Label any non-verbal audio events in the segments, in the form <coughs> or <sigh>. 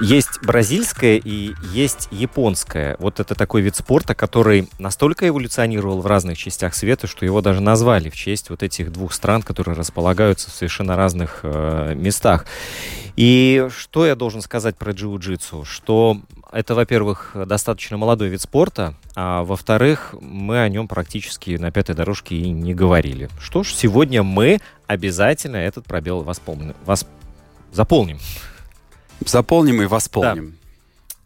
Есть бразильская и есть японская. Вот это такой вид спорта, который настолько эволюционировал в разных частях света, что его даже назвали в честь вот этих двух стран, которые располагаются в совершенно разных э, местах. И что я должен сказать про джиу-джитсу? Что это, во-первых, достаточно молодой вид спорта, а во-вторых, мы о нем практически на пятой дорожке и не говорили. Что ж, сегодня мы обязательно этот пробел воспомним, восп... заполним. Заполним и восполним.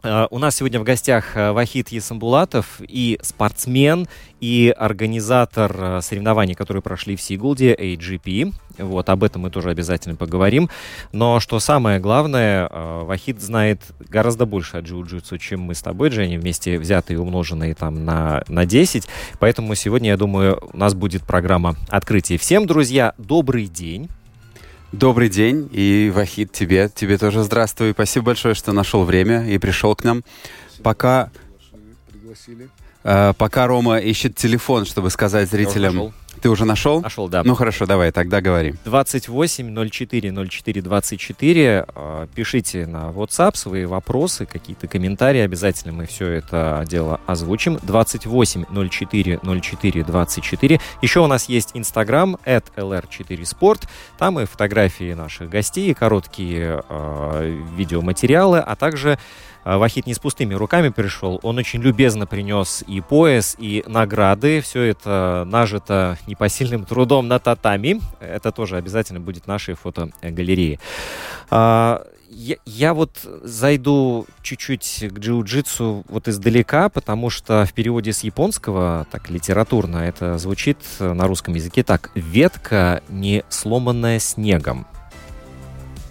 Да. У нас сегодня в гостях э, Вахид Есамбулатов и спортсмен, и организатор э, соревнований, которые прошли в Сигулде, AGP. Вот, об этом мы тоже обязательно поговорим. Но что самое главное, э, Вахид знает гораздо больше о джиу-джитсу, чем мы с тобой, Дженни, вместе взятые и умноженные там на, на 10. Поэтому сегодня, я думаю, у нас будет программа открытия. Всем, друзья, добрый день. Добрый день, и Вахид, тебе, тебе тоже здравствуй. Спасибо большое, что нашел время и пришел к нам. Пока, э, пока Рома ищет телефон, чтобы сказать зрителям... Ты уже нашел? Нашел, да. Ну хорошо, давай, тогда говори. 28 04 04 24. Пишите на WhatsApp свои вопросы, какие-то комментарии. Обязательно мы все это дело озвучим. 28 04 04 24. Еще у нас есть Instagram at lr4sport. Там и фотографии наших гостей, и короткие э, видеоматериалы, а также а, Вахид не с пустыми руками пришел. Он очень любезно принес и пояс, и награды. Все это нажито непосильным трудом на татами. Это тоже обязательно будет в нашей фотогалерее. А, я, я вот зайду чуть-чуть к джиу-джитсу вот издалека, потому что в переводе с японского, так литературно, это звучит на русском языке так. Ветка, не сломанная снегом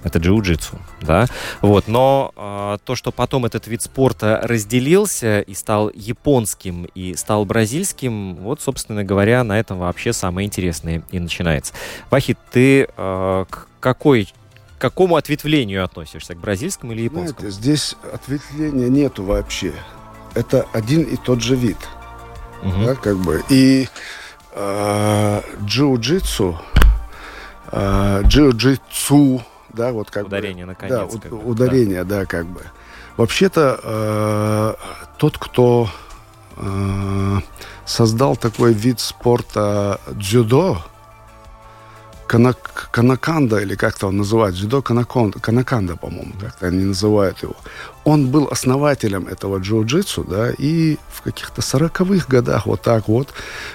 это джиу-джитсу, да, вот, но э, то, что потом этот вид спорта разделился и стал японским и стал бразильским, вот, собственно говоря, на этом вообще самое интересное и начинается. Вахид, ты э, к какой к какому ответвлению относишься, к бразильскому или японскому? Знаете, здесь ответвления нету вообще. Это один и тот же вид, угу. да, как бы. И э, джиу-джитсу, э, джиу-джитсу да, вот как ударение бы, на конец. Да, как бы, ударение, да. да, как бы. Вообще-то э, тот, кто э, создал такой вид спорта дзюдо, канак, канаканда, или как-то он называет, дзюдо канаконда, канаканда, по-моему, как-то они называют его. Он был основателем этого джиу-джитсу, да, и в каких-то сороковых годах, вот так вот,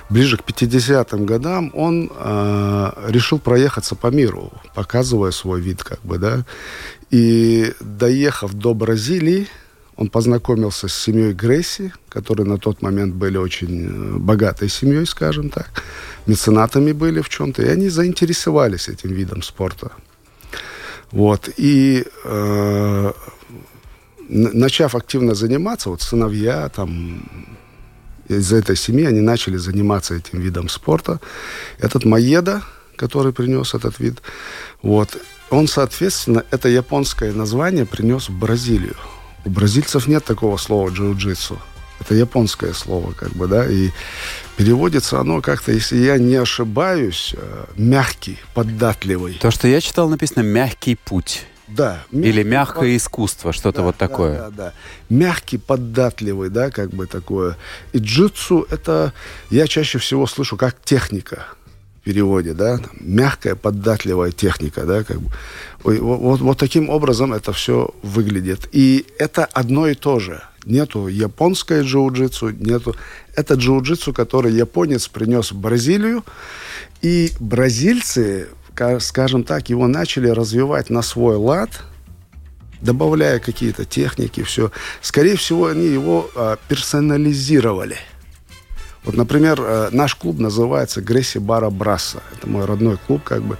ближе к 50-м годам, он э, решил проехаться по миру, показывая свой вид, как бы, да, и доехав до Бразилии, он познакомился с семьей Грейси, которые на тот момент были очень э, богатой семьей, скажем так. Меценатами были в чем-то. И они заинтересовались этим видом спорта. Вот. И э, начав активно заниматься, вот сыновья там из этой семьи, они начали заниматься этим видом спорта. Этот Маеда, который принес этот вид, вот, он, соответственно, это японское название принес в Бразилию. У бразильцев нет такого слова джиу-джитсу. Это японское слово, как бы, да, и переводится оно как-то, если я не ошибаюсь, э, мягкий, податливый. То, что я читал, написано «мягкий путь». Да. Или мягкое под... искусство, что-то да, вот такое. Да, да, да. Мягкий, податливый, да, как бы такое. И джитсу это я чаще всего слышу как техника переводе, да, мягкая, податливая техника, да, как бы. Вот, вот таким образом это все выглядит. И это одно и то же. Нету японской джиу-джитсу, нету... Это джиу-джитсу, который японец принес в Бразилию. И бразильцы, скажем так, его начали развивать на свой лад, добавляя какие-то техники, все. Скорее всего, они его а, персонализировали. Вот, например, э, наш клуб называется Гресси Бара Брасса. Это мой родной клуб, как бы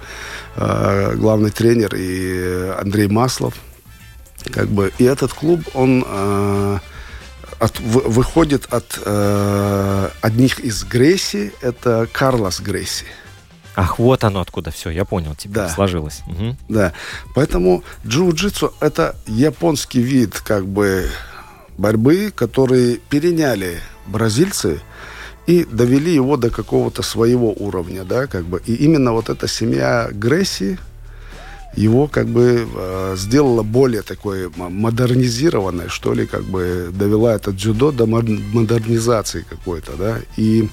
э, главный тренер и Андрей Маслов. Как бы, и этот клуб, он э, от, в, выходит от э, одних из Гресси, это Карлос Гресси. Ах, вот оно откуда все, я понял, теперь да. сложилось. Угу. Да, поэтому джиу-джитсу это японский вид как бы борьбы, который переняли бразильцы и довели его до какого-то своего уровня, да, как бы. И именно вот эта семья Гресси его как бы э, сделала более такой модернизированной, что ли, как бы довела этот дзюдо до модернизации какой-то, да. И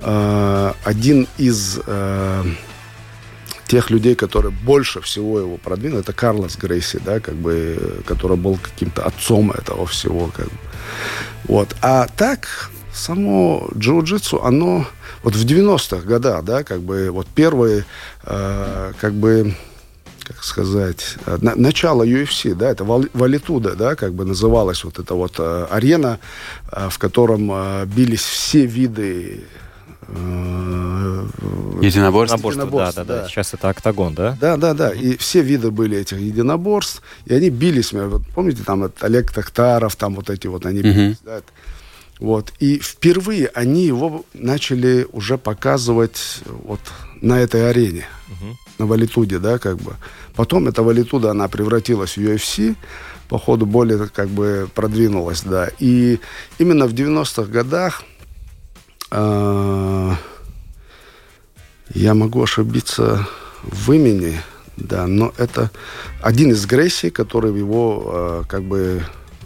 э, один из э, тех людей, которые больше всего его продвинули, это Карлос Грейси, да, как бы, который был каким-то отцом этого всего, как бы. Вот. А так, само джиу-джитсу, оно вот в 90-х годах, да, как бы вот первые, э, как бы, как сказать, э, на, начало UFC, да, это Валитуда, да, как бы называлась вот эта вот э, арена, э, в котором э, бились все виды э, Единоборств? Единоборств, да, да, да. Сейчас это октагон, да? Да, да, да. И все виды были этих единоборств, и они бились. Вот, помните, там вот, Олег Тахтаров, там вот эти вот, они бились, да, вот. И впервые они его начали уже показывать вот на этой арене, угу. на Валитуде, да, как бы. Потом эта Валитуда, она превратилась в UFC, по ходу более как бы продвинулась, да. И именно в 90-х годах э, я могу ошибиться в имени, да, но это один из Грейси, который его э, как бы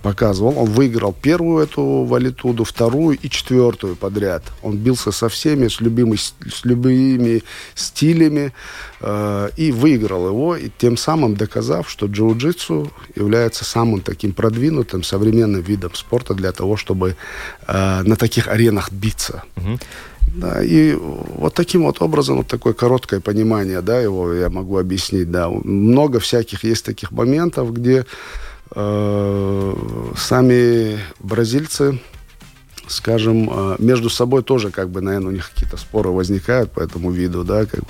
показывал. Он выиграл первую эту валитуду, вторую и четвертую подряд. Он бился со всеми, с любыми, с любыми стилями э, и выиграл его, и тем самым доказав, что джиу-джитсу является самым таким продвинутым современным видом спорта для того, чтобы э, на таких аренах биться. Угу. Да, и вот таким вот образом, вот такое короткое понимание, да, его я могу объяснить, да. Много всяких есть таких моментов, где сами бразильцы, скажем, э, между собой тоже, как бы, наверное, у них какие-то споры возникают по этому виду, да, как бы,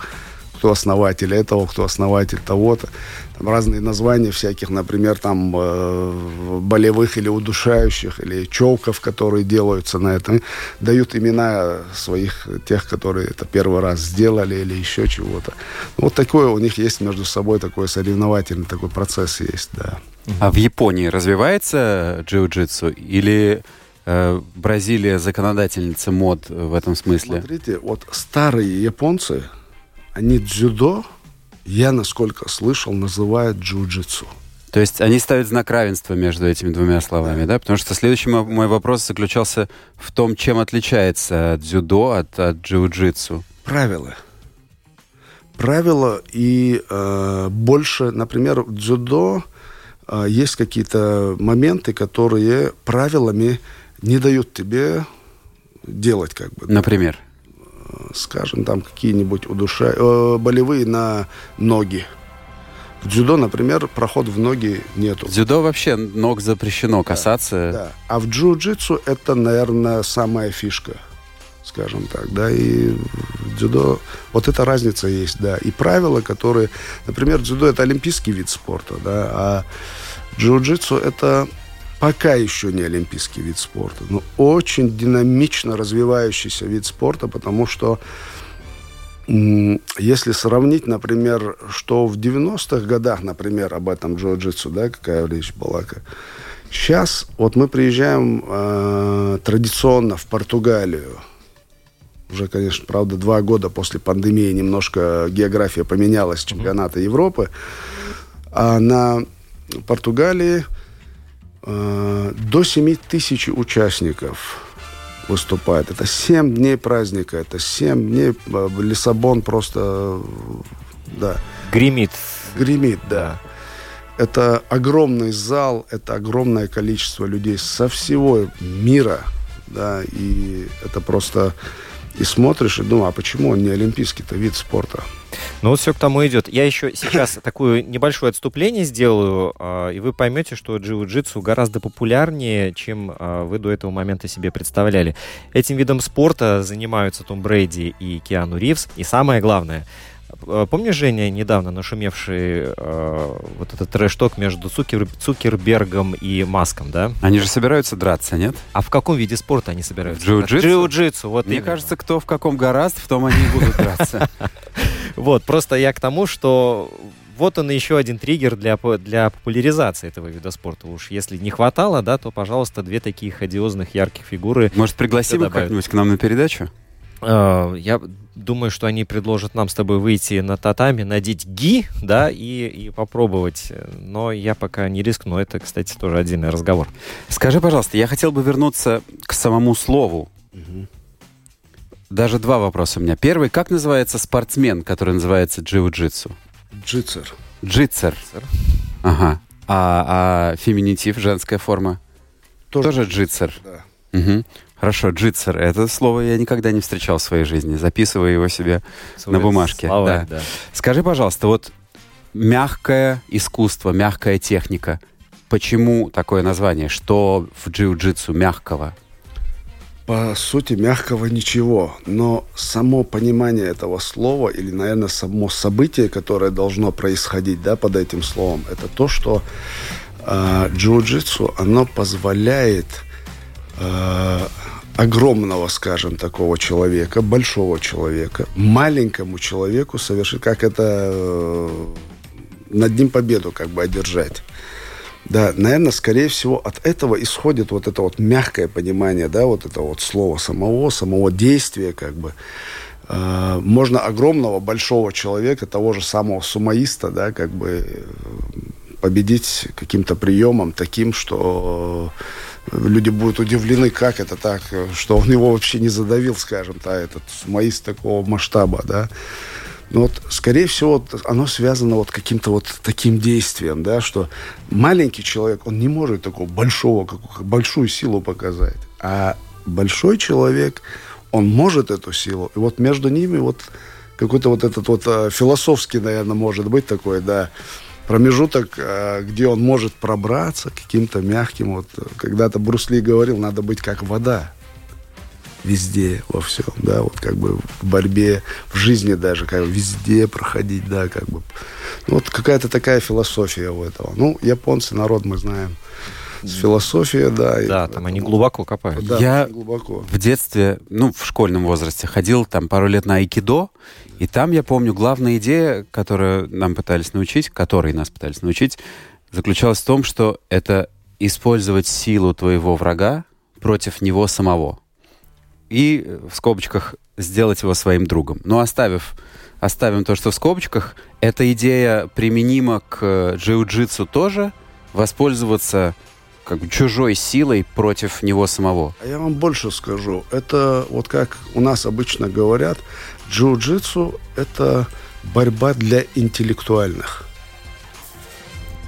кто основатель этого, кто основатель того-то. Там разные названия всяких, например, там э, болевых или удушающих, или челков, которые делаются на этом. Дают имена своих, тех, которые это первый раз сделали или еще чего-то. Вот такое у них есть между собой такой соревновательный такой процесс есть, да. А в Японии развивается джиу-джитсу или э, Бразилия законодательница мод в этом смысле? Смотрите, вот старые японцы, они дзюдо, я, насколько слышал, называют джиу-джитсу. То есть они ставят знак равенства между этими двумя словами, да? да? Потому что следующий мой вопрос заключался в том, чем отличается дзюдо от, от джиу-джитсу. Правила. Правила и э, больше, например, дзюдо а, есть какие-то моменты, которые правилами не дают тебе делать как бы. Например? Скажем, там какие-нибудь удуша... э, болевые на ноги. В дзюдо, например, проход в ноги нету. В дзюдо вообще ног запрещено касаться. Да, да. А в джиу-джитсу это, наверное, самая фишка, скажем так, да, и в дзюдо вот эта разница есть, да, и правила, которые, например, дзюдо это олимпийский вид спорта, да, а Джиу-джитсу это пока еще не олимпийский вид спорта, но очень динамично развивающийся вид спорта, потому что если сравнить, например, что в 90-х годах, например, об этом джиу-джитсу, да, какая речь была, сейчас вот мы приезжаем э, традиционно в Португалию, уже, конечно, правда, два года после пандемии немножко география поменялась чемпионата Европы, а на Португалии до 7 тысяч участников выступает. Это 7 дней праздника, это 7 дней э, Лиссабон просто, да. Гремит. Гремит, да. это огромный зал, это огромное количество людей со всего мира, да, и это просто и смотришь и думаешь, а почему он не олимпийский-то вид спорта? Ну вот все к тому идет. Я еще сейчас <coughs> такое небольшое отступление сделаю, а, и вы поймете, что джиу-джитсу гораздо популярнее, чем а, вы до этого момента себе представляли. Этим видом спорта занимаются Том Брейди и Киану Ривз. И самое главное, Помнишь, Женя, недавно нашумевший э, вот этот трэш-ток между Цукер, Цукербергом и Маском, да? Они же собираются драться, нет? А в каком виде спорта они собираются? Джиу-джитсу? Джиу-джитсу, вот Мне именно. кажется, кто в каком гораст, в том они и будут драться. <laughs> Вот, просто я к тому, что вот он еще один триггер для, для популяризации этого вида спорта. Уж если не хватало, да, то, пожалуйста, две такие ходиозных ярких фигуры. Может, пригласим их как-нибудь к нам на передачу? Э, Я думаю, что они предложат нам с тобой выйти на татами, надеть ги, да, и, и попробовать. Но я пока не рискну. Это, кстати, тоже отдельный разговор. Скажи, пожалуйста, я хотел бы вернуться к самому слову. Даже два вопроса у меня. Первый, как называется спортсмен, который называется джиу-джитсу? Джитсер. Джитсер. Ага. А, а феминитив, женская форма? Тоже джитсер. Да. Мгм. Хорошо, джитсер. Это слово я никогда не встречал в своей жизни. Записываю его себе на бумажке. Словарь, да. да. Скажи, пожалуйста, вот мягкое искусство, мягкая техника. Почему такое название? Что в джиу-джитсу мягкого? По сути, мягкого ничего, но само понимание этого слова или, наверное, само событие, которое должно происходить, да, под этим словом, это то, что э, джиу-джитсу, оно позволяет э, огромного, скажем, такого человека, большого человека, маленькому человеку совершить, как это э, над ним победу как бы одержать. Да, наверное, скорее всего, от этого исходит вот это вот мягкое понимание, да, вот это вот слово самого, самого действия, как бы. Э, можно огромного, большого человека, того же самого сумаиста, да, как бы э, победить каким-то приемом таким, что э, люди будут удивлены, как это так, что он его вообще не задавил, скажем так, этот сумаист такого масштаба, да. Ну вот, скорее всего, оно связано вот каким-то вот таким действием, да, что маленький человек, он не может такого большого, большую силу показать. А большой человек, он может эту силу. И вот между ними вот какой-то вот этот вот э, философский, наверное, может быть такой, да, промежуток, э, где он может пробраться каким-то мягким. Вот когда-то Брус Ли говорил, надо быть как вода везде, во всем, да, вот как бы в борьбе, в жизни даже, как бы везде проходить, да, как бы. Ну, вот какая-то такая философия у этого. Ну, японцы, народ мы знаем, с философией, да. и Да, там они глубоко копают. Да, Я- глубоко. В детстве, ну, в школьном возрасте, ходил там пару лет на айкидо, и там, я помню, главная идея, которую нам пытались научить, которой нас пытались научить, заключалась в том, что это использовать силу твоего врага против него самого. И в скобочках сделать его своим другом. Но оставив, оставим то, что в скобочках, эта идея применима к э, джиу-джитсу тоже, воспользоваться как бы чужой силой против него самого. А я вам больше скажу. Это вот как у нас обычно говорят, джиу-джитсу – это борьба для интеллектуальных.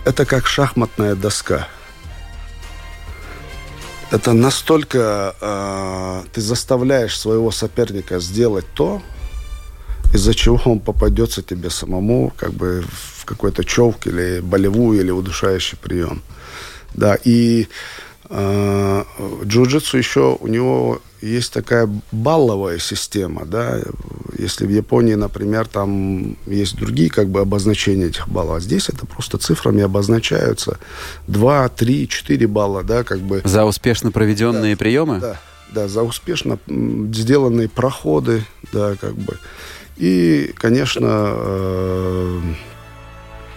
Это как шахматная доска. Это настолько э, ты заставляешь своего соперника сделать то, из-за чего он попадется тебе самому как бы в какой-то човк или болевую или удушающий прием. Да, и э, джиу-джитсу еще у него есть такая балловая система, да. Если в Японии, например, там есть другие как бы обозначения этих баллов, а здесь это просто цифрами обозначаются. 2, 3, 4 балла, да, как бы. За успешно проведенные приемы? Да, да, за успешно сделанные проходы, да, как бы. И, конечно, э,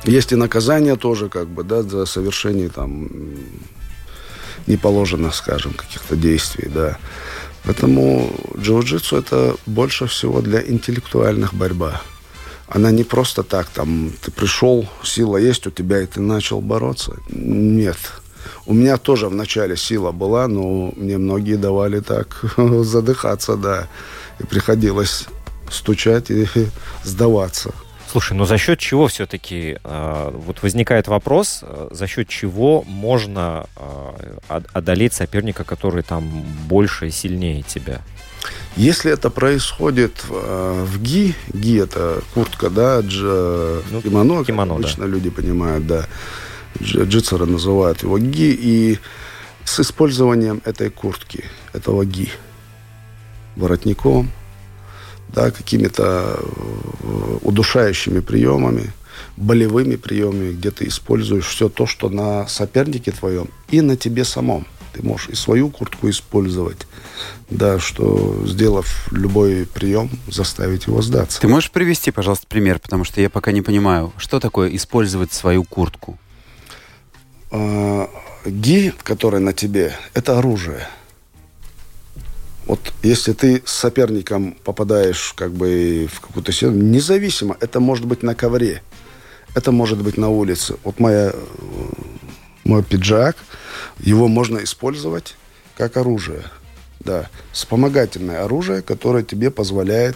есть и наказание тоже, как бы, да, за совершение там м, не положено, скажем, каких-то действий, да. Поэтому джиу-джитсу это больше всего для интеллектуальных борьба. Она не просто так, там, ты пришел, сила есть у тебя, и ты начал бороться. Нет. У меня тоже в начале сила была, но мне многие давали так <laughs> задыхаться, да. И приходилось стучать и <laughs> сдаваться. Слушай, ну за счет чего все-таки э, вот возникает вопрос, э, за счет чего можно э, одолеть соперника, который там больше и сильнее тебя? Если это происходит э, в ги, ги это куртка, да, дж, ну, кимоно, кимоно обычно да. люди понимают, да, дж, джитсеры называют его ги, и с использованием этой куртки, этого ги, воротником, да, какими-то э, удушающими приемами, болевыми приемами, где ты используешь все то, что на сопернике твоем и на тебе самом. Ты можешь и свою куртку использовать, да, что сделав любой прием, заставить его сдаться. Ты можешь привести, пожалуйста, пример, потому что я пока не понимаю, что такое использовать свою куртку? А, ги, который на тебе, это оружие – вот если ты с соперником попадаешь как бы в какую-то ситуацию, независимо, это может быть на ковре, это может быть на улице. Вот моя, мой пиджак, его можно использовать как оружие. Да, вспомогательное оружие, которое тебе позволяет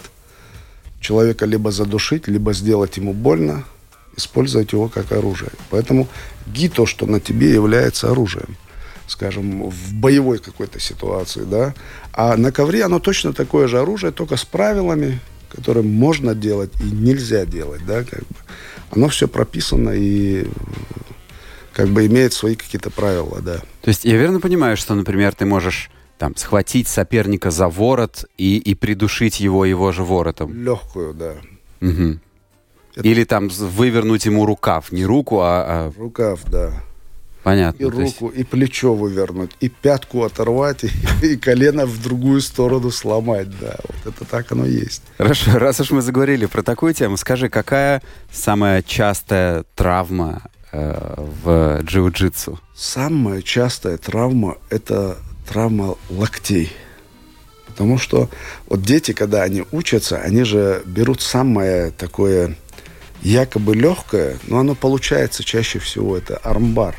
человека либо задушить, либо сделать ему больно, использовать его как оружие. Поэтому ги то, что на тебе является оружием скажем, в боевой какой-то ситуации, да. А на ковре оно точно такое же оружие, только с правилами, которые можно делать и нельзя делать, да, как бы. Оно все прописано и как бы имеет свои какие-то правила, да. То есть я верно понимаю, что, например, ты можешь там схватить соперника за ворот и, и придушить его его же воротом? Легкую, да. Угу. Это... Или там вывернуть ему рукав, не руку, а... а... Рукав, да. Понятно. И руку, есть... и плечо вывернуть, и пятку оторвать, и, <laughs> и колено в другую сторону сломать. Да, вот это так оно есть. Хорошо, <laughs> раз уж мы заговорили про такую тему, скажи, какая самая частая травма э, в джиу-джитсу? Самая частая травма – это травма локтей. Потому что вот дети, когда они учатся, они же берут самое такое якобы легкое, но оно получается чаще всего, это армбар.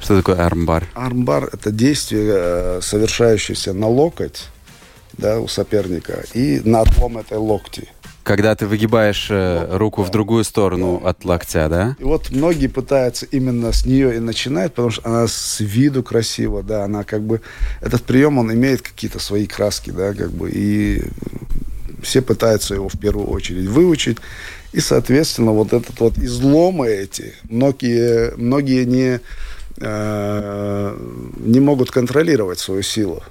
Что такое армбар? Армбар – это действие, э, совершающееся на локоть да, у соперника и на отлом этой локти. Когда ты выгибаешь э, руку в другую сторону да. от локтя, да? И вот многие пытаются именно с нее и начинать, потому что она с виду красива, да, она как бы... Этот прием, он имеет какие-то свои краски, да, как бы, и все пытаются его в первую очередь выучить. И, соответственно, вот этот вот изломы эти, многие, многие не не могут контролировать свою силу.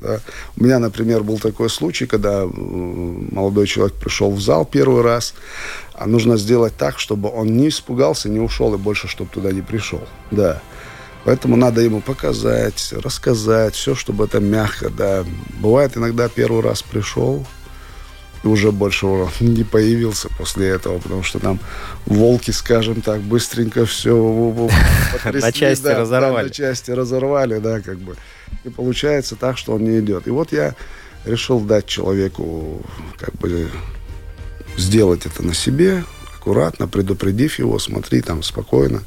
Да. У меня, например, был такой случай, когда молодой человек пришел в зал первый раз, а нужно сделать так, чтобы он не испугался, не ушел и больше, чтобы туда не пришел. Да. Поэтому надо ему показать, рассказать, все, чтобы это мягко, да. Бывает иногда первый раз пришел, уже больше не появился после этого, потому что там волки, скажем так, быстренько все на части разорвали. на части разорвали, да, как бы. И получается так, что он не идет. И вот я решил дать человеку, как бы, сделать это на себе, аккуратно, предупредив его, смотри, там, спокойно.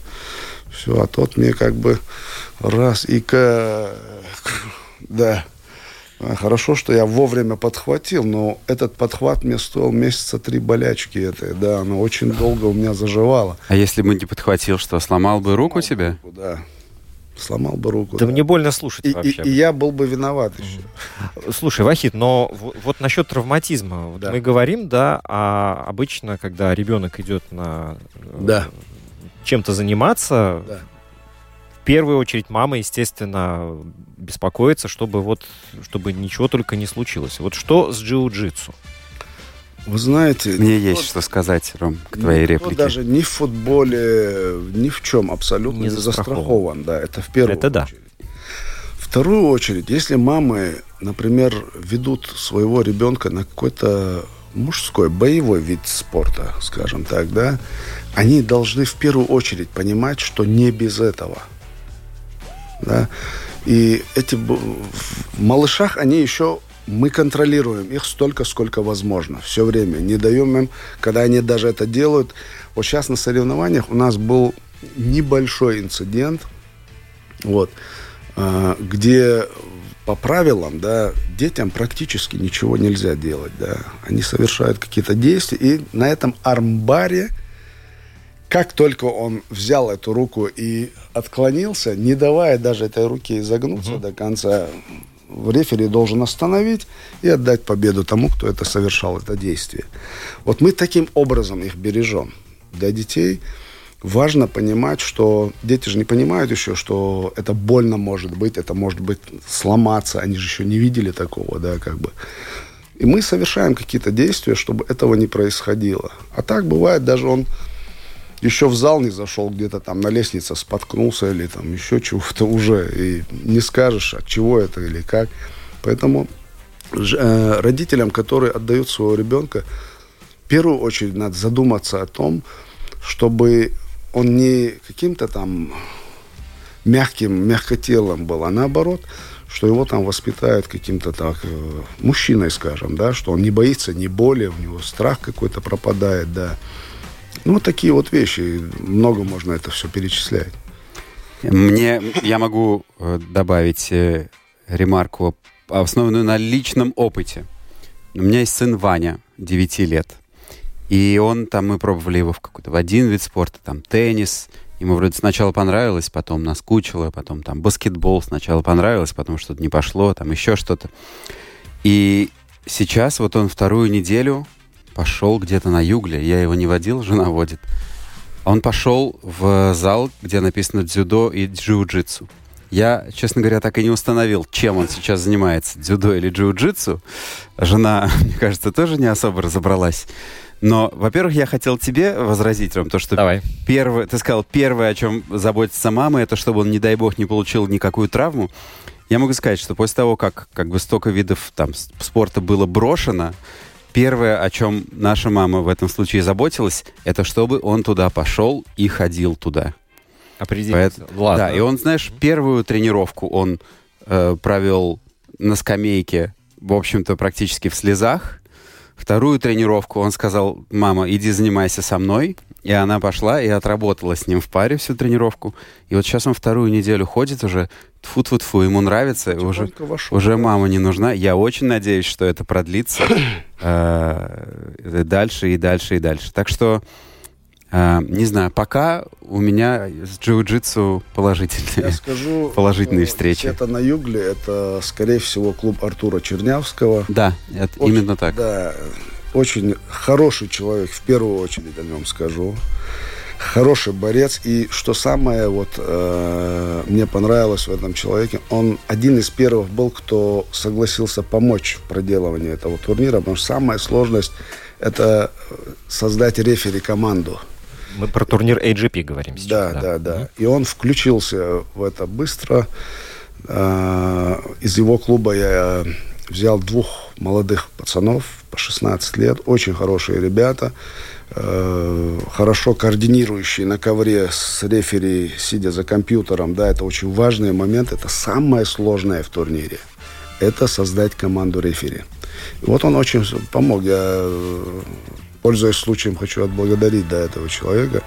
Все, а тот мне как бы раз и к... <laughs> Да, хорошо, что я вовремя подхватил, но этот подхват мне стоил месяца три болячки этой, да, оно очень долго у меня заживало. А если бы не подхватил, что, сломал бы руку сломал тебе? Руку, да, сломал бы руку. Да, да. мне больно слушать и, вообще. И, и я был бы виноват еще. Слушай, Вахид, но вот насчет травматизма. Да. Мы говорим, да, а обычно, когда ребенок идет на да. чем-то заниматься, да первую очередь мама, естественно, беспокоится, чтобы вот, чтобы ничего только не случилось. Вот что с джиу-джитсу? Вы знаете... Мне никто, есть что сказать, Ром, к твоей реплике. даже ни в футболе, ни в чем абсолютно не, не застрахован. застрахован. Да, это в первую это очередь. Да. Вторую очередь, если мамы, например, ведут своего ребенка на какой-то мужской, боевой вид спорта, скажем так, да, они должны в первую очередь понимать, что не без этого – да? И эти в малышах они еще мы контролируем их столько, сколько возможно, все время. Не даем им, когда они даже это делают. Вот сейчас на соревнованиях у нас был небольшой инцидент, вот, а, где по правилам, да, детям практически ничего нельзя делать, да. Они совершают какие-то действия, и на этом армбаре – как только он взял эту руку и отклонился, не давая даже этой руке изогнуться угу. до конца, рефери должен остановить и отдать победу тому, кто это совершал, это действие. Вот мы таким образом их бережем. Для детей важно понимать, что дети же не понимают еще, что это больно может быть, это может быть сломаться, они же еще не видели такого, да, как бы. И мы совершаем какие-то действия, чтобы этого не происходило. А так бывает, даже он еще в зал не зашел, где-то там на лестнице споткнулся или там еще чего-то уже, и не скажешь, от чего это или как. Поэтому э, родителям, которые отдают своего ребенка, в первую очередь надо задуматься о том, чтобы он не каким-то там мягким, мягкотелым был, а наоборот, что его там воспитают каким-то так э, мужчиной, скажем, да, что он не боится ни боли, у него страх какой-то пропадает, да. Ну, такие вот вещи. Много можно это все перечислять. Мне, я могу э, добавить э, ремарку, основанную на личном опыте. У меня есть сын Ваня, 9 лет. И он там, мы пробовали его в какой-то, в один вид спорта, там теннис. Ему вроде сначала понравилось, потом наскучило, потом там баскетбол сначала понравилось, потом что-то не пошло, там еще что-то. И сейчас вот он вторую неделю пошел где-то на югле. Я его не водил, жена водит. Он пошел в зал, где написано дзюдо и джиу-джитсу. Я, честно говоря, так и не установил, чем он сейчас занимается, дзюдо или джиу-джитсу. Жена, <laughs> мне кажется, тоже не особо разобралась. Но, во-первых, я хотел тебе возразить, Ром, то, что Давай. Первое, ты сказал, первое, о чем заботится мама, это чтобы он, не дай бог, не получил никакую травму. Я могу сказать, что после того, как как бы столько видов там спорта было брошено, Первое, о чем наша мама в этом случае заботилась, это чтобы он туда пошел и ходил туда. Поэтому, Ладно. Да, и он, знаешь, первую тренировку он э, провел на скамейке, в общем-то, практически в слезах. Вторую тренировку он сказал, мама, иди занимайся со мной. И она пошла и отработала с ним в паре всю тренировку. И вот сейчас он вторую неделю ходит уже, тфу тфу тфу ему нравится, уже, вошел, уже да. мама не нужна. Я очень надеюсь, что это продлится <coughs> э, дальше и дальше и дальше. Так что, э, не знаю, пока у меня с джиу-джитсу положительные, Я скажу, <laughs> положительные встречи. Это на Югле, это, скорее всего, клуб Артура Чернявского. Да, это очень, именно так. Да, очень хороший человек, в первую очередь о нем скажу. Хороший борец. И что самое вот э, мне понравилось в этом человеке, он один из первых был, кто согласился помочь в проделывании этого турнира, потому что самая сложность это создать рефери команду. Мы про турнир AGP говорим сейчас. Да, да, да. да. И он включился в это быстро. Э, из его клуба я взял двух молодых пацанов по 16 лет, очень хорошие ребята, э, хорошо координирующие на ковре с рефери, сидя за компьютером, да, это очень важный момент, это самое сложное в турнире, это создать команду рефери. И вот он очень помог, я, э, пользуясь случаем, хочу отблагодарить да, этого человека,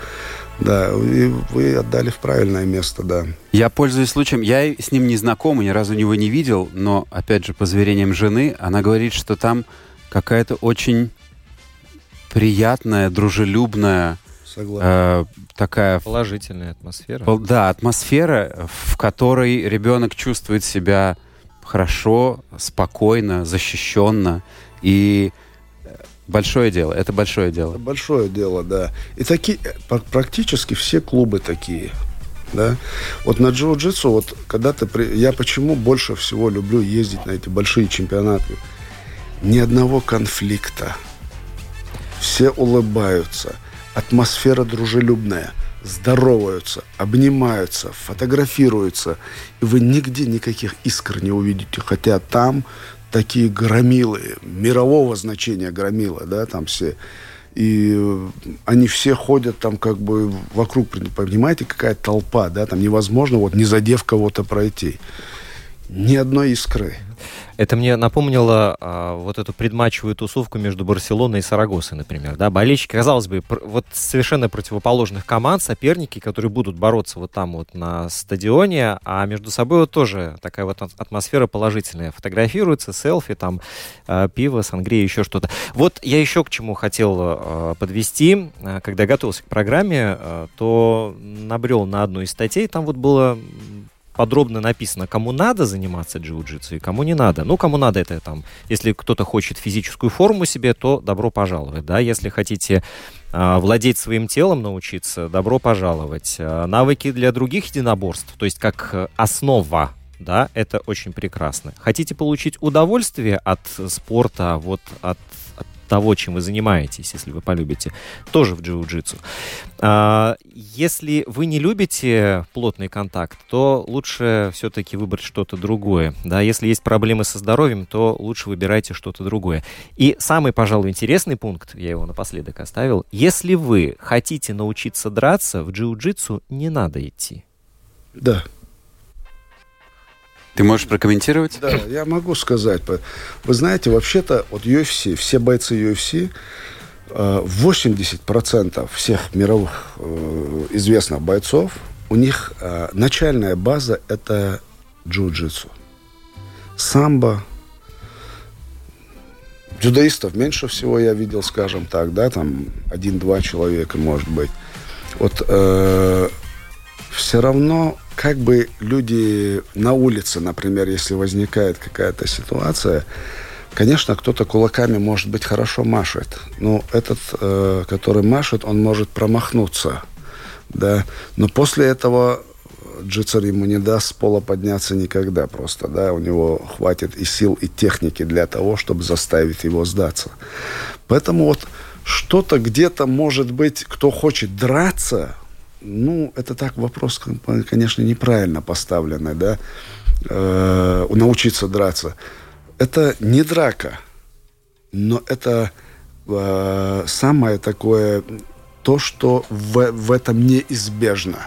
да, и вы отдали в правильное место, да. Я пользуюсь случаем, я с ним не знаком, ни разу его не видел, но, опять же, по заверениям жены, она говорит, что там какая-то очень приятная, дружелюбная, э, такая... Положительная атмосфера. Пол, да, атмосфера, в которой ребенок чувствует себя хорошо, спокойно, защищенно. И Большое дело, это большое дело. Это большое дело, да. И такие, практически все клубы такие. Да? Вот на джиу-джитсу, вот когда ты... При... Я почему больше всего люблю ездить на эти большие чемпионаты? Ни одного конфликта. Все улыбаются. Атмосфера дружелюбная. Здороваются, обнимаются, фотографируются. И вы нигде никаких искр не увидите. Хотя там такие громилы, мирового значения громилы, да, там все. И они все ходят там как бы вокруг, понимаете, какая толпа, да, там невозможно вот не задев кого-то пройти. Ни одной искры. Это мне напомнило а, вот эту предматчевую тусовку между Барселоной и Сарагосой, например. Да? Болельщики, казалось бы, вот совершенно противоположных команд, соперники, которые будут бороться вот там вот на стадионе, а между собой вот тоже такая вот атмосфера положительная. Фотографируются, селфи, там а, пиво, сангрия, еще что-то. Вот я еще к чему хотел а, подвести. А, когда готовился к программе, а, то набрел на одну из статей, там вот было подробно написано, кому надо заниматься джиу-джитсу и кому не надо. Ну, кому надо это там, если кто-то хочет физическую форму себе, то добро пожаловать, да, если хотите э, владеть своим телом, научиться, добро пожаловать. Э, навыки для других единоборств, то есть как основа да, это очень прекрасно. Хотите получить удовольствие от спорта, вот от того, чем вы занимаетесь, если вы полюбите, тоже в джиу-джитсу. А, если вы не любите плотный контакт, то лучше все-таки выбрать что-то другое. Да, если есть проблемы со здоровьем, то лучше выбирайте что-то другое. И самый, пожалуй, интересный пункт, я его напоследок оставил, если вы хотите научиться драться, в джиу-джитсу не надо идти. Да, ты можешь прокомментировать? Да, я могу сказать. Вы знаете, вообще-то вот UFC, все бойцы UFC, 80% э, всех мировых э, известных бойцов, у них э, начальная база – это джиу-джитсу. Самбо, Дзюдоистов меньше всего я видел, скажем так, да, там один-два человека, может быть. Вот э, все равно как бы люди на улице, например, если возникает какая-то ситуация, конечно, кто-то кулаками, может быть, хорошо машет, но этот, э, который машет, он может промахнуться, да, но после этого джитсер ему не даст с пола подняться никогда просто, да, у него хватит и сил, и техники для того, чтобы заставить его сдаться. Поэтому вот что-то где-то, может быть, кто хочет драться, ну, это так вопрос, конечно, неправильно поставленный, да, э, научиться драться. Это не драка, но это э, самое такое, то, что в, в этом неизбежно,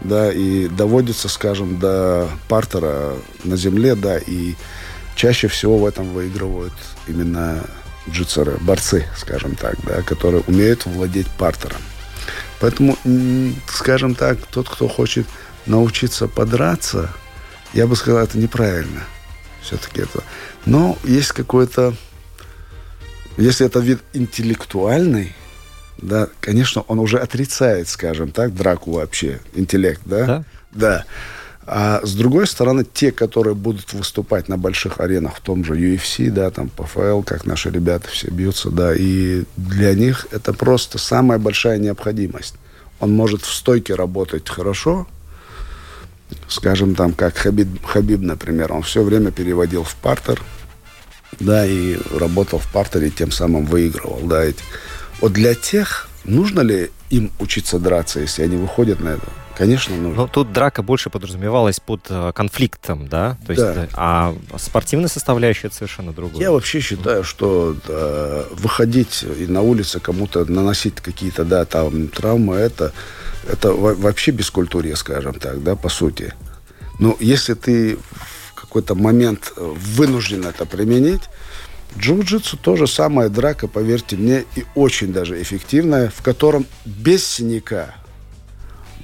да, и доводится, скажем, до партера на земле, да, и чаще всего в этом выигрывают именно джитсеры, борцы, скажем так, да, которые умеют владеть партером. Поэтому, скажем так, тот, кто хочет научиться подраться, я бы сказал, это неправильно. Все-таки это. Но есть какой-то... Если это вид интеллектуальный, да, конечно, он уже отрицает, скажем так, драку вообще, интеллект, да? Да. Да. А с другой стороны, те, которые будут выступать на больших аренах, в том же UFC, да, там ПФЛ, как наши ребята все бьются, да, и для них это просто самая большая необходимость. Он может в стойке работать хорошо, скажем, там, как Хабиб, Хабиб, например, он все время переводил в партер, да, и работал в партере, тем самым выигрывал, да, эти. Вот для тех, нужно ли им учиться драться, если они выходят на это? Конечно, нужно. Но тут драка больше подразумевалась под э, конфликтом, да? То есть, да. А спортивная составляющая совершенно другое. Я вообще считаю, что да, выходить и на улице кому-то наносить какие-то, да, там, травмы, это, это вообще бескультурье, скажем так, да, по сути. Но если ты в какой-то момент э, вынужден это применить, Джиу-джитсу тоже самая драка, поверьте мне, и очень даже эффективная, в котором без синяка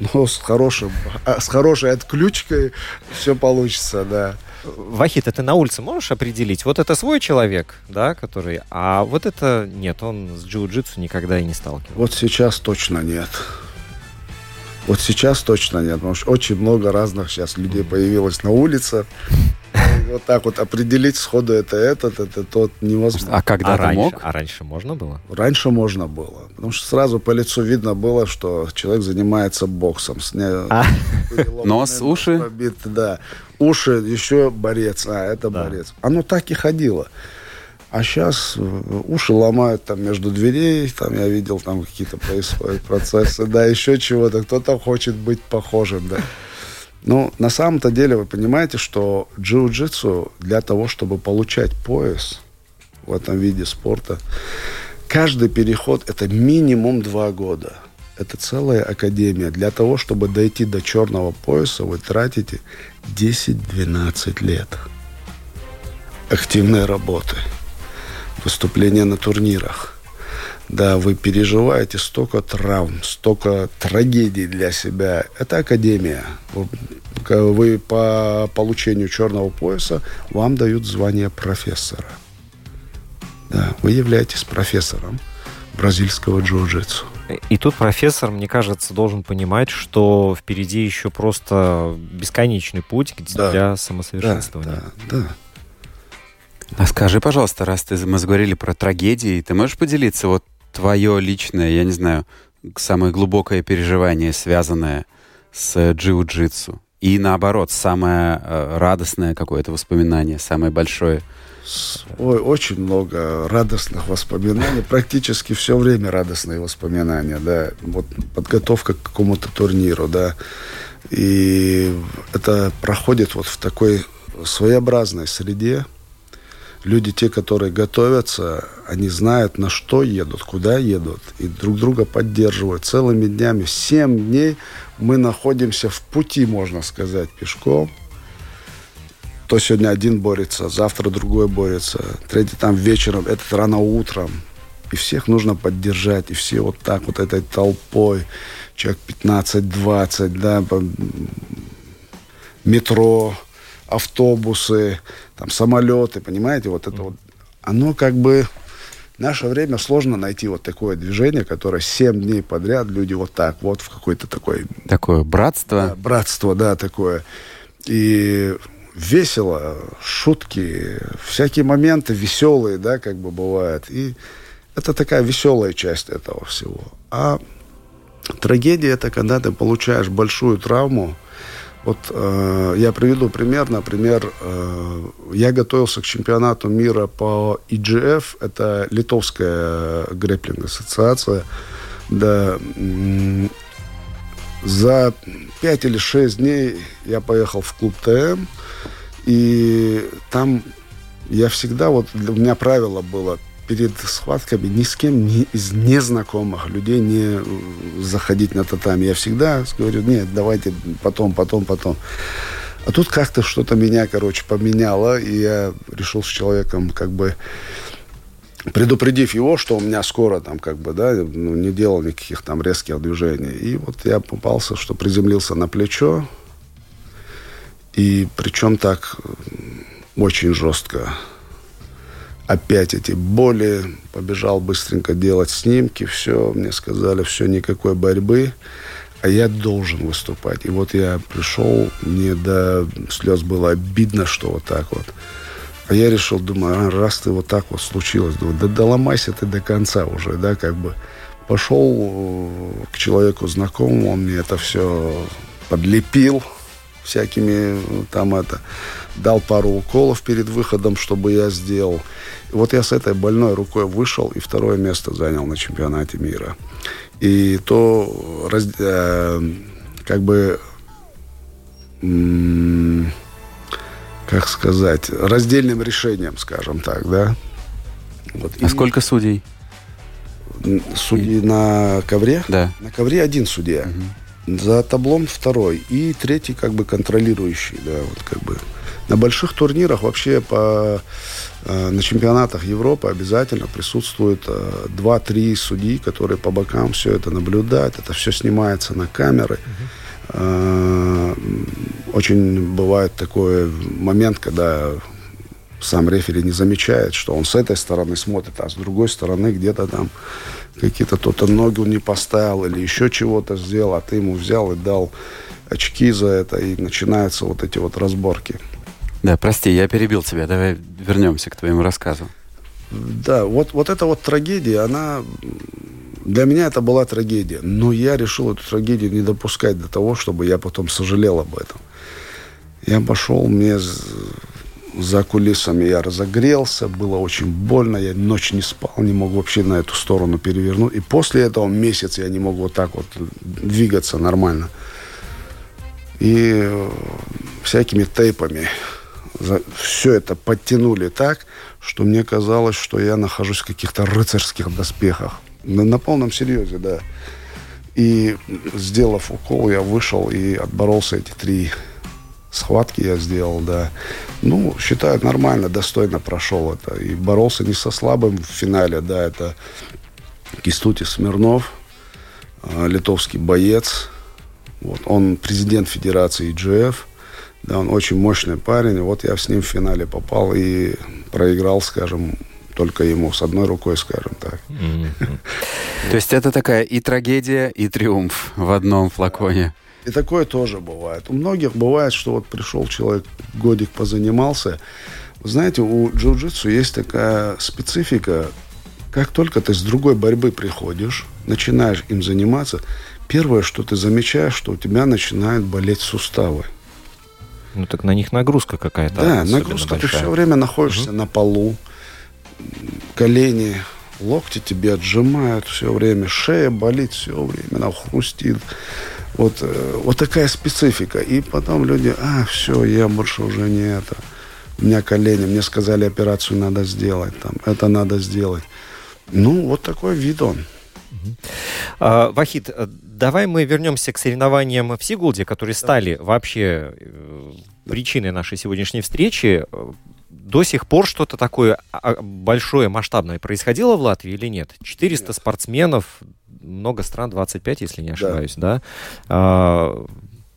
но с, хорошим, а, с хорошей отключкой все получится, да. Вахит, а ты на улице можешь определить? Вот это свой человек, да, который, а вот это нет, он с джиу-джитсу никогда и не сталкивался. Вот сейчас точно нет. Вот сейчас точно нет, потому что очень много разных сейчас людей появилось на улице вот так вот определить сходу это этот, это тот невозможно. А когда а раньше, мог? А раньше можно было? Раньше можно было. Потому что сразу по лицу видно было, что человек занимается боксом. Сня... А? Нос, уши? Побит, да. Уши, еще борец. А, это да. борец. Оно так и ходило. А сейчас уши ломают там между дверей, там я видел, там какие-то происходят процессы, да, еще чего-то. Кто-то хочет быть похожим, да. Ну, на самом-то деле вы понимаете, что джиу-джитсу для того, чтобы получать пояс в этом виде спорта, каждый переход это минимум два года. это целая академия. Для того, чтобы дойти до черного пояса, вы тратите 10-12 лет активной работы, выступления на турнирах. Да, вы переживаете столько травм, столько трагедий для себя. Это академия. Вы по получению черного пояса вам дают звание профессора. Да, вы являетесь профессором бразильского джиу-джитсу. И тут профессор, мне кажется, должен понимать, что впереди еще просто бесконечный путь да. для самосовершенствования. Да, да, А скажи, пожалуйста, раз ты, мы заговорили про трагедии, ты можешь поделиться вот твое личное, я не знаю, самое глубокое переживание, связанное с джиу-джитсу? И наоборот, самое э, радостное какое-то воспоминание, самое большое – Ой, очень много радостных воспоминаний, практически все время радостные воспоминания, да, вот подготовка к какому-то турниру, да, и это проходит вот в такой своеобразной среде. Люди, те, которые готовятся, они знают, на что едут, куда едут, и друг друга поддерживают целыми днями. Семь дней мы находимся в пути, можно сказать, пешком – то сегодня один борется, завтра другой борется, третий там вечером, этот рано утром. И всех нужно поддержать, и все вот так вот этой толпой, человек 15-20, да, метро, автобусы, там самолеты, понимаете, вот это вот, оно как бы в наше время сложно найти вот такое движение, которое 7 дней подряд люди вот так, вот в какой-то такой... Такое братство? Да, братство, да, такое. И весело, шутки, всякие моменты веселые, да, как бы бывает. И это такая веселая часть этого всего. А трагедия это когда ты получаешь большую травму. Вот э, я приведу пример, например, э, я готовился к чемпионату мира по IGF, это литовская грэплинг ассоциация, да, за 5 или 6 дней я поехал в клуб ТМ, и там я всегда, вот у меня правило было перед схватками ни с кем ни из незнакомых людей не заходить на татами. Я всегда говорю, нет, давайте потом, потом, потом. А тут как-то что-то меня, короче, поменяло, и я решил с человеком как бы предупредив его, что у меня скоро там как бы, да, ну, не делал никаких там резких движений. И вот я попался, что приземлился на плечо, и причем так очень жестко. Опять эти боли, побежал быстренько делать снимки, все, мне сказали, все, никакой борьбы, а я должен выступать. И вот я пришел, мне до слез было обидно, что вот так вот. А я решил, думаю, а, раз ты вот так вот случилось, думаю, да доломайся ты до конца уже, да, как бы. Пошел э, к человеку знакомому, он мне это все подлепил всякими там это. Дал пару уколов перед выходом, чтобы я сделал. И вот я с этой больной рукой вышел и второе место занял на чемпионате мира. И то раз, э, как бы как сказать, раздельным решением, скажем так, да. Вот. А и сколько судей? Судей на ковре? Да. На ковре один судья. Угу. За таблом второй. И третий как бы контролирующий, да, вот как бы. На больших турнирах вообще по, э, на чемпионатах Европы обязательно присутствует э, 2-3 судьи, которые по бокам все это наблюдают. Это все снимается на камеры. Э, очень бывает такой момент, когда сам рефери не замечает, что он с этой стороны смотрит, а с другой стороны где-то там какие-то кто-то ноги не поставил или еще чего-то сделал, а ты ему взял и дал очки за это, и начинаются вот эти вот разборки. Да, прости, я перебил тебя. Давай вернемся к твоему рассказу. Да, вот, вот эта вот трагедия, она для меня это была трагедия. Но я решил эту трагедию не допускать до того, чтобы я потом сожалел об этом. Я пошел, мне за кулисами я разогрелся, было очень больно, я ночь не спал, не мог вообще на эту сторону перевернуть. И после этого месяц я не мог вот так вот двигаться нормально. И всякими тейпами все это подтянули так, что мне казалось, что я нахожусь в каких-то рыцарских доспехах. На, на полном серьезе, да. И сделав укол, я вышел и отборолся эти три схватки я сделал, да. Ну, считаю, нормально, достойно прошел это. И боролся не со слабым в финале, да, это Кистути Смирнов, э, литовский боец. Вот, он президент Федерации IGF. Да, он очень мощный парень. Вот я с ним в финале попал и проиграл, скажем, только ему с одной рукой, скажем так. То есть это такая и трагедия, и триумф в одном флаконе. И такое тоже бывает. У многих бывает, что вот пришел человек, годик позанимался. Знаете, у джиу-джитсу есть такая специфика. Как только ты с другой борьбы приходишь, начинаешь им заниматься, первое, что ты замечаешь, что у тебя начинают болеть суставы. Ну так на них нагрузка какая-то. Да, нагрузка. Большая. Ты все время находишься угу. на полу, колени, локти тебе отжимают все время, шея болит все время, она хрустит. Вот, э, вот такая специфика. И потом люди, а, все, я больше уже не это. У меня колени, мне сказали, операцию надо сделать, там, это надо сделать. Ну, вот такой вид он. А, Вахид, э, давай мы вернемся к соревнованиям в Сигулде, которые стали вообще э, причиной нашей сегодняшней встречи. До сих пор что-то такое а, большое, масштабное происходило в Латвии или нет? 400 нет. спортсменов, много стран, 25, если не ошибаюсь, да? да? А,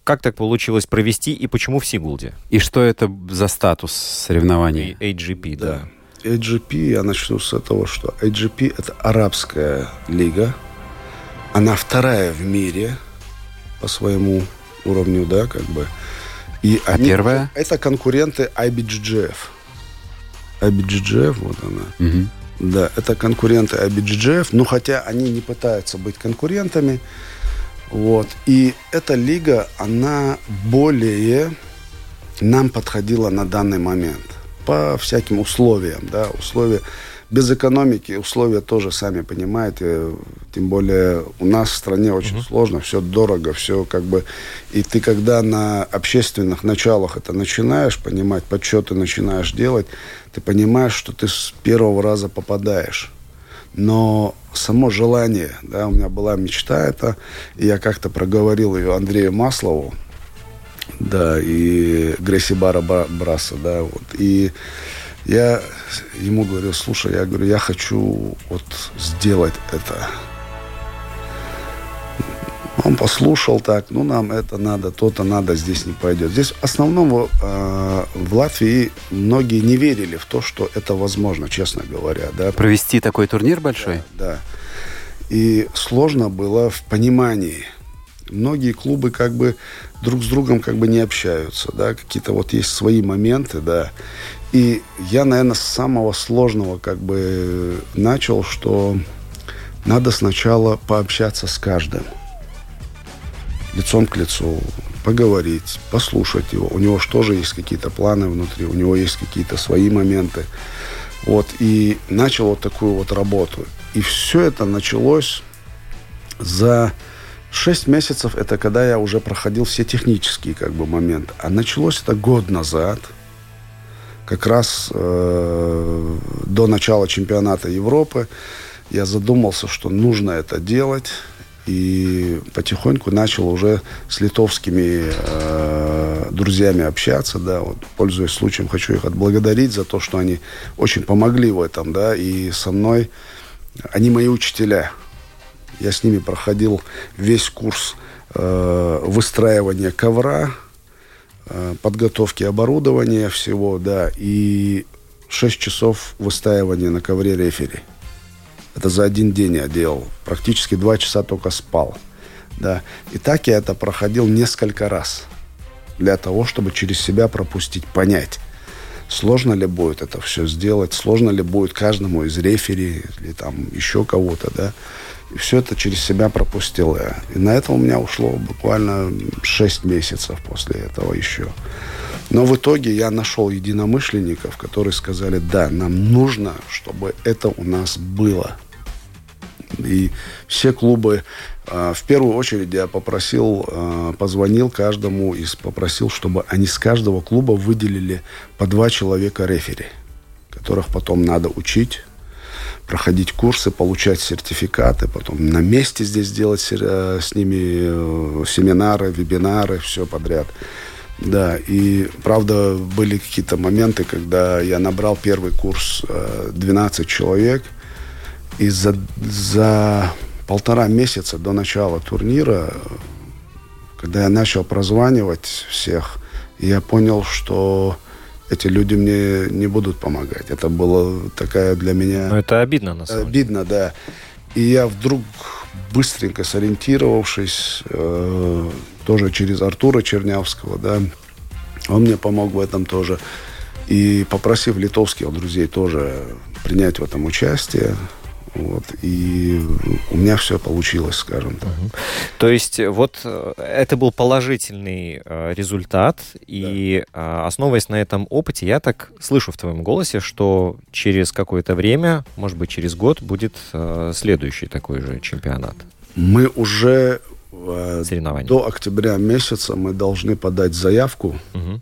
как так получилось провести и почему в Сигулде? И что это за статус соревнований? AGP, да. да. AGP, я начну с того, что AGP – это арабская лига. Она вторая в мире по своему уровню, да, как бы. И а они, первая? Это конкуренты IBGF. IBGF, вот она. Угу. Да, это конкуренты IBGF, но хотя они не пытаются быть конкурентами. Вот. И эта лига, она более нам подходила на данный момент. По всяким условиям, да, условия без экономики условия тоже, сами понимаете, тем более у нас в стране очень uh-huh. сложно, все дорого, все как бы... И ты когда на общественных началах это начинаешь понимать, подсчеты начинаешь делать, ты понимаешь, что ты с первого раза попадаешь. Но само желание, да, у меня была мечта это, и я как-то проговорил ее Андрею Маслову, да, и Гресси Бара Браса, да, вот, и я ему говорю, слушай, я говорю, я хочу вот сделать это. Он послушал так, ну нам это надо, то-то надо, здесь не пойдет. Здесь в основном э, в Латвии многие не верили в то, что это возможно, честно говоря. Да. Провести такой турнир большой? Да, да. И сложно было в понимании. Многие клубы как бы друг с другом как бы не общаются, да, какие-то вот есть свои моменты, да. И я, наверное, с самого сложного как бы начал, что надо сначала пообщаться с каждым. Лицом к лицу, поговорить, послушать его. У него же есть какие-то планы внутри, у него есть какие-то свои моменты. Вот, и начал вот такую вот работу. И все это началось за 6 месяцев, это когда я уже проходил все технические как бы моменты. А началось это год назад – как раз э, до начала чемпионата Европы я задумался, что нужно это делать. И потихоньку начал уже с литовскими э, друзьями общаться, да, вот, пользуясь случаем, хочу их отблагодарить за то, что они очень помогли в этом, да, и со мной, они мои учителя. Я с ними проходил весь курс э, выстраивания ковра, подготовки оборудования всего, да, и 6 часов выстаивания на ковре рефери. Это за один день я делал. Практически 2 часа только спал. Да. И так я это проходил несколько раз. Для того, чтобы через себя пропустить, понять, сложно ли будет это все сделать, сложно ли будет каждому из рефери или там еще кого-то, да. И все это через себя пропустил я. И на это у меня ушло буквально 6 месяцев после этого еще. Но в итоге я нашел единомышленников, которые сказали, да, нам нужно, чтобы это у нас было. И все клубы, а, в первую очередь я попросил, а, позвонил каждому и попросил, чтобы они с каждого клуба выделили по два человека рефери, которых потом надо учить, проходить курсы, получать сертификаты, потом на месте здесь делать э, с ними семинары, вебинары, все подряд. Да, и правда были какие-то моменты, когда я набрал первый курс 12 человек, и за, за полтора месяца до начала турнира, когда я начал прозванивать всех, я понял, что эти люди мне не будут помогать. Это было такая для меня... Но это обидно, на самом деле. Обидно, да. И я вдруг, быстренько сориентировавшись, э, тоже через Артура Чернявского, да, он мне помог в этом тоже. И попросив литовских друзей тоже принять в этом участие, вот, и у меня все получилось, скажем так. Угу. То есть вот э, это был положительный э, результат, и да. э, основываясь на этом опыте, я так слышу в твоем голосе, что через какое-то время, может быть, через год будет э, следующий такой же чемпионат. Мы уже э, до октября месяца мы должны подать заявку угу.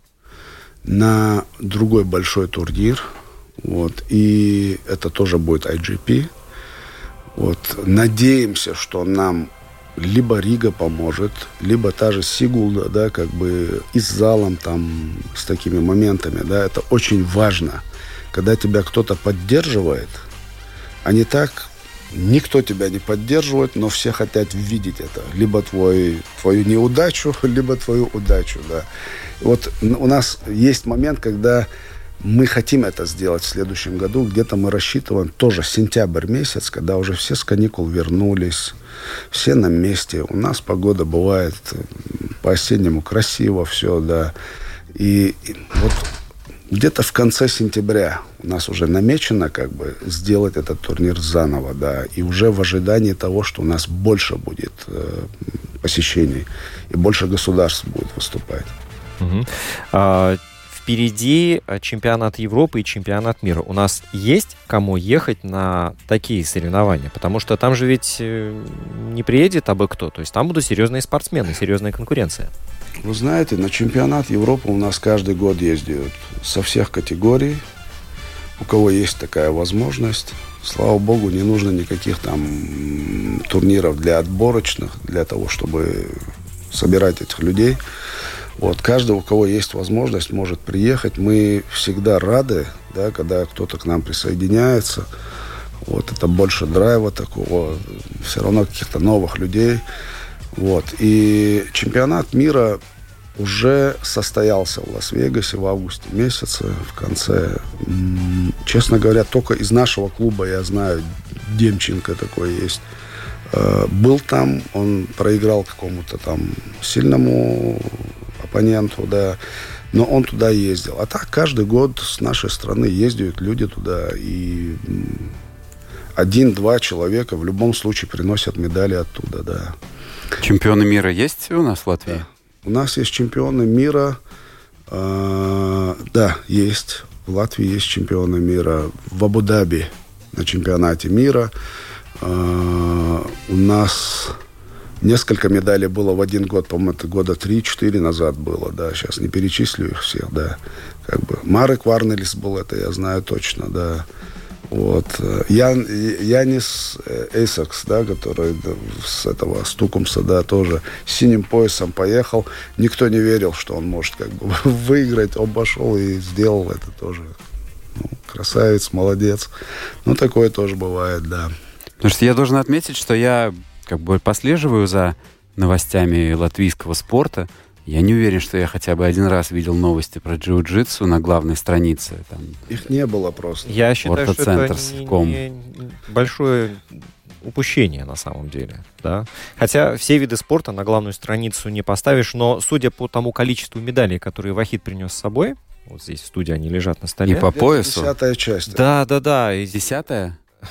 на другой большой турнир. Вот, и это тоже будет IGP. Вот. Надеемся, что нам либо Рига поможет, либо та же Сигулда, да, как бы и с залом там, с такими моментами, да, это очень важно. Когда тебя кто-то поддерживает, а не так, никто тебя не поддерживает, но все хотят видеть это. Либо твой, твою неудачу, <laughs> либо твою удачу, да. Вот у нас есть момент, когда мы хотим это сделать в следующем году. Где-то мы рассчитываем тоже сентябрь месяц, когда уже все с каникул вернулись, все на месте. У нас погода бывает по-осеннему красиво все, да. И, и вот где-то в конце сентября у нас уже намечено как бы сделать этот турнир заново, да, и уже в ожидании того, что у нас больше будет э, посещений и больше государств будет выступать. Угу. А, Впереди э, чемпионат Европы и чемпионат мира. У нас есть кому ехать на такие соревнования? Потому что там же ведь э, не приедет абы кто. То есть там будут серьезные спортсмены, серьезная конкуренция. Вы знаете, на чемпионат Европы у нас каждый год ездят со всех категорий. У кого есть такая возможность. Слава богу, не нужно никаких там турниров для отборочных, для того, чтобы собирать этих людей. Вот, каждый, у кого есть возможность, может приехать. Мы всегда рады, да, когда кто-то к нам присоединяется. Вот, это больше драйва такого, все равно каких-то новых людей. Вот. И чемпионат мира уже состоялся в Лас-Вегасе в августе месяце, в конце. Честно говоря, только из нашего клуба я знаю, Демченко такой есть. Э, был там, он проиграл какому-то там сильному оппоненту, да. Но он туда ездил. А так каждый год с нашей страны ездят люди туда. И один-два человека в любом случае приносят медали оттуда, да. Чемпионы мира есть у нас в Латвии? Да. У нас есть чемпионы мира. Э, да, есть. В Латвии есть чемпионы мира. В Абу-Даби на чемпионате мира. Э, у нас Несколько медалей было в один год, по-моему, это года 3-4 назад было, да, сейчас не перечислю их всех, да. Как бы Марек Варнелис был, это я знаю точно, да. Вот. Ян, Янис Эйсакс, да, который с этого Стукумса, да, тоже синим поясом поехал. Никто не верил, что он может как бы <laughs> выиграть. Он пошел и сделал это тоже. Ну, красавец, молодец. Ну, такое тоже бывает, да. Потому что я должен отметить, что я как бы послеживаю за новостями латвийского спорта. Я не уверен, что я хотя бы один раз видел новости про джиу-джитсу на главной странице. Там, Их не было просто. Я считаю, что это не, не большое упущение на самом деле. Да? Хотя все виды спорта на главную страницу не поставишь, но судя по тому количеству медалей, которые Вахид принес с собой, вот здесь в студии они лежат на столе. И по поясу. Десятая часть. Да, да, да. И... Десятая? Да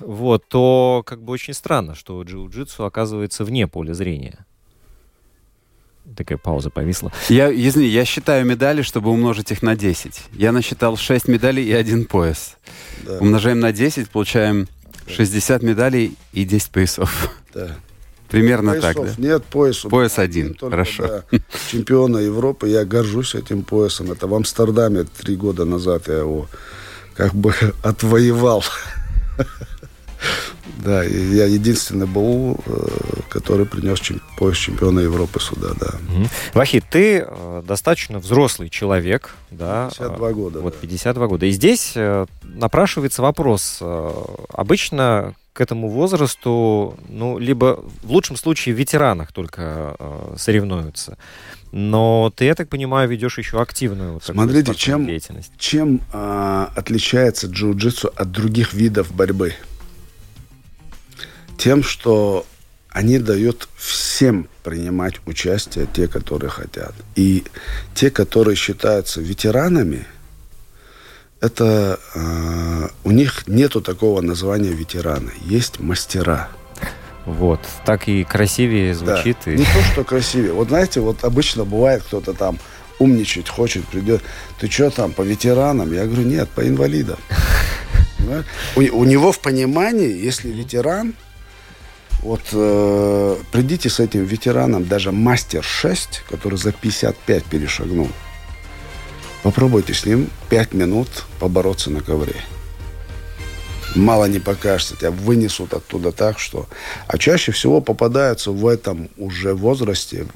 вот, то как бы очень странно, что джиу-джитсу оказывается вне поля зрения. Такая пауза повисла. Я, извини, я считаю медали, чтобы умножить их на 10. Я насчитал 6 медалей и один пояс. Да. Умножаем на 10, получаем 60 медалей и 10 поясов. Да. Примерно Поясов так, да? Нет, пояс. Пояс один, только, хорошо. Да, чемпиона Европы, я горжусь этим поясом. Это в Амстердаме три года назад я его как бы <laughs> отвоевал. Да, я единственный был, э, который принес пояс чемпиона Европы сюда, да. Мгм. Вахид, ты э, достаточно взрослый человек, да? 52 э, года, Вот да. 52 года. И здесь э, напрашивается вопрос. э, Обычно к этому возрасту, ну, либо в лучшем случае в ветеранах только э, соревнуются. Но ты, я так понимаю, ведешь еще активную вот Смотрите, чем- деятельность. Чем а, отличается джиу-джитсу от других видов борьбы? Тем, что они дают всем принимать участие, те, которые хотят. И те, которые считаются ветеранами, это а, у них нету такого названия ветераны. Есть мастера. Вот. Так и красивее Да. звучит. и- Не то, что красивее. Вот знаете, вот обычно бывает, кто-то там умничать хочет, придет. Ты что там, по ветеранам? Я говорю, нет, по инвалидам. <laughs> У него в понимании, если ветеран, вот э, придите с этим ветераном, даже мастер 6, который за 55 перешагнул, попробуйте с ним 5 минут побороться на ковре. Мало не покажется, тебя вынесут оттуда так, что... А чаще всего попадаются в этом уже возрасте,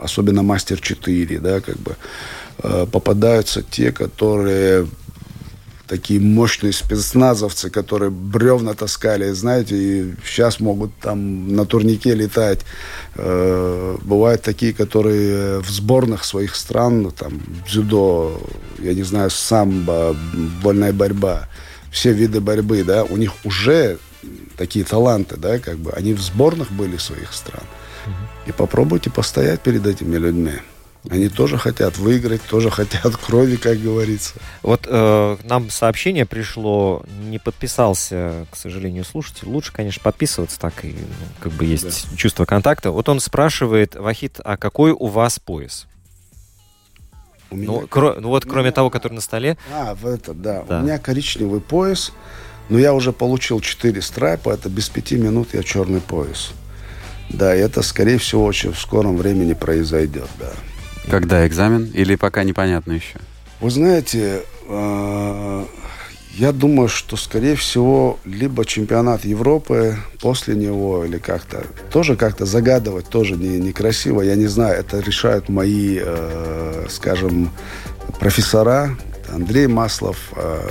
особенно мастер 4, да, как бы, э, попадаются те, которые такие мощные спецназовцы, которые бревна таскали, знаете, и сейчас могут там на турнике летать. Э, бывают такие, которые в сборных своих стран, ну, там, дзюдо, я не знаю, самбо, вольная борьба, все виды борьбы, да, у них уже такие таланты, да, как бы, они в сборных были своих стран. И попробуйте постоять перед этими людьми. Они тоже хотят выиграть, тоже хотят <laughs> крови, как говорится. Вот э, нам сообщение пришло, не подписался, к сожалению, слушатель. Лучше, конечно, подписываться, так и ну, как бы есть чувство контакта. Вот он спрашивает, Вахид, а какой у вас пояс? У меня Ну, кро- ну вот у кроме меня- того, который на столе. А, в это, да. Да. У меня коричневый пояс, но я уже получил 4 страйпа, это без 5 минут я черный пояс. Да, и это, скорее всего, очень в скором времени произойдет, да. Когда экзамен? Или пока непонятно еще? Вы знаете, э, я думаю, что, скорее всего, либо чемпионат Европы после него, или как-то, тоже как-то загадывать тоже не, некрасиво, я не знаю, это решают мои, э, скажем, профессора, Андрей Маслов, э,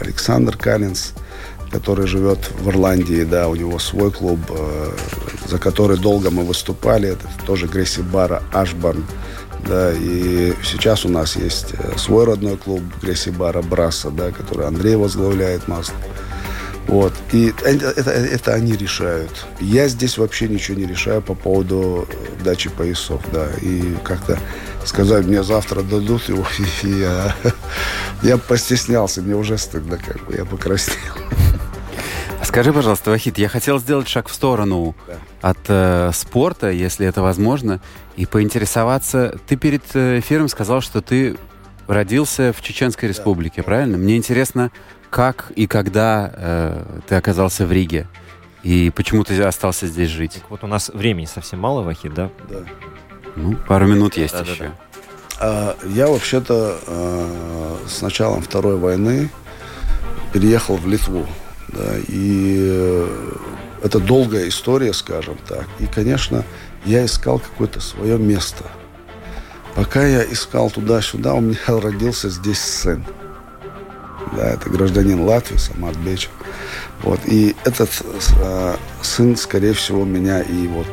Александр Калинс, который живет в Ирландии, да, у него свой клуб, э, за который долго мы выступали, это тоже Гресси Бара, Ашбан, да, и сейчас у нас есть э, свой родной клуб Гресси Бара Браса, да, который Андрей возглавляет Маслов. Вот. И это, это, это они решают. Я здесь вообще ничего не решаю по поводу э, дачи поясов, да. И как-то сказать, мне завтра дадут его, <laughs> и я, <laughs> я постеснялся, мне уже стыдно, как бы, я покраснел. <laughs> Скажи, пожалуйста, Вахид, я хотел сделать шаг в сторону Да. от э, спорта, если это возможно, и поинтересоваться. Ты перед э, эфиром сказал, что ты родился в Чеченской Республике, правильно? Мне интересно, как и когда э, ты оказался в Риге, и почему ты остался здесь жить. Вот у нас времени совсем мало, Вахид, да? Да. Ну, пару минут есть Да-да-да. еще. А, Я вообще-то э, с началом Второй войны переехал в Литву. Да, и э, это долгая история, скажем так. И, конечно, я искал какое-то свое место. Пока я искал туда-сюда, у меня <laughs> родился здесь сын. Да, это гражданин Латвии, Самат Бечев. Вот, и этот э, сын, скорее всего, меня и вот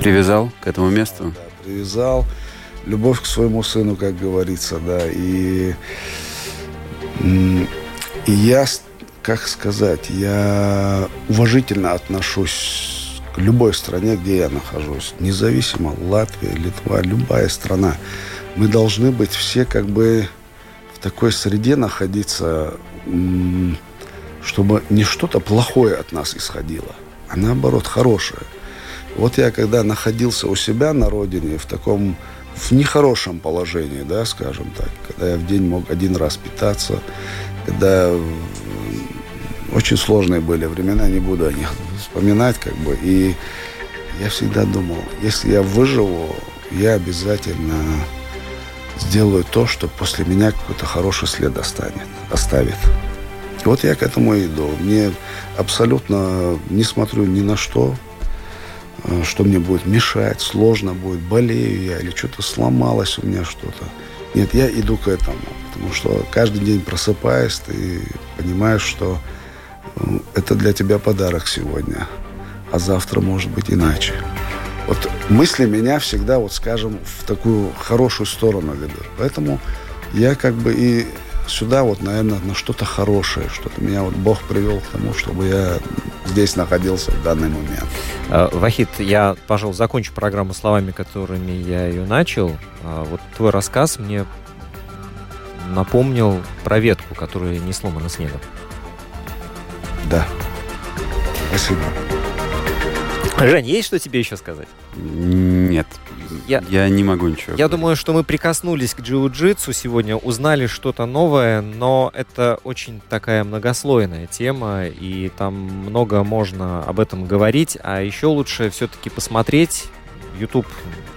Привязал к этому месту? да, привязал. Любовь к своему сыну, как говорится, да. И, и я, как сказать, я уважительно отношусь к любой стране, где я нахожусь. Независимо, Латвия, Литва, любая страна. Мы должны быть все как бы в такой среде находиться, чтобы не что-то плохое от нас исходило, а наоборот хорошее. Вот я когда находился у себя на родине в таком в нехорошем положении, да, скажем так, когда я в день мог один раз питаться, когда очень сложные были времена, не буду о них вспоминать, как бы, и я всегда думал, если я выживу, я обязательно сделаю то, что после меня какой-то хороший след останет, оставит. Вот я к этому иду. Мне абсолютно не смотрю ни на что, э, что мне будет мешать, сложно будет, болею я или что-то сломалось у меня что-то. Нет, я иду к этому, потому что каждый день просыпаясь, ты понимаешь, что это для тебя подарок сегодня, а завтра может быть иначе. Вот мысли меня всегда, вот скажем, в такую хорошую сторону ведут. Поэтому я как бы и сюда вот, наверное, на что-то хорошее, что-то меня вот Бог привел к тому, чтобы я здесь находился в данный момент. А, Вахид, я, пожалуй, закончу программу словами, которыми я ее начал. А, вот твой рассказ мне напомнил про ветку, которая не сломана снегом. Да. Спасибо. Жень, есть что тебе еще сказать? Нет. Я, я не могу ничего. Я думаю, что мы прикоснулись к джиу-джитсу сегодня, узнали что-то новое, но это очень такая многослойная тема, и там много можно об этом говорить, а еще лучше все-таки посмотреть YouTube,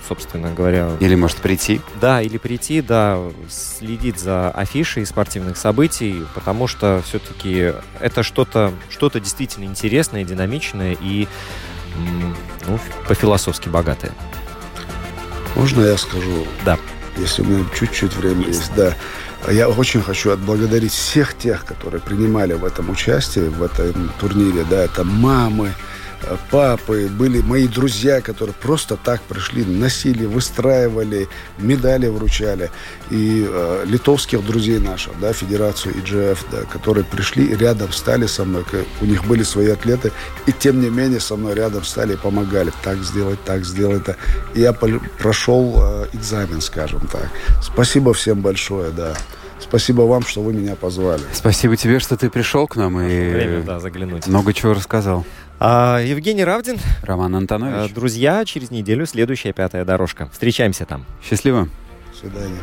собственно говоря. Или может прийти. Да, или прийти, да, следить за афишей спортивных событий, потому что все-таки это что-то что действительно интересное, динамичное и ну, по-философски богатое. Можно я скажу? Да. Если у меня чуть-чуть времени есть. есть, да. Я очень хочу отблагодарить всех тех, которые принимали в этом участие, в этом турнире. Да, это мамы, папы, были мои друзья, которые просто так пришли, носили, выстраивали, медали вручали. И э, литовских друзей наших, да, Федерацию IGF, да, которые пришли рядом стали со мной. У них были свои атлеты, и тем не менее со мной рядом стали и помогали. Так сделать, так сделать. Это. И я прошел э, экзамен, скажем так. Спасибо всем большое, да. Спасибо вам, что вы меня позвали. Спасибо тебе, что ты пришел к нам и Время, да, заглянуть. много чего рассказал. А, Евгений Равдин. Роман Антонович. А, друзья, через неделю следующая пятая дорожка. Встречаемся там. Счастливо. До свидания.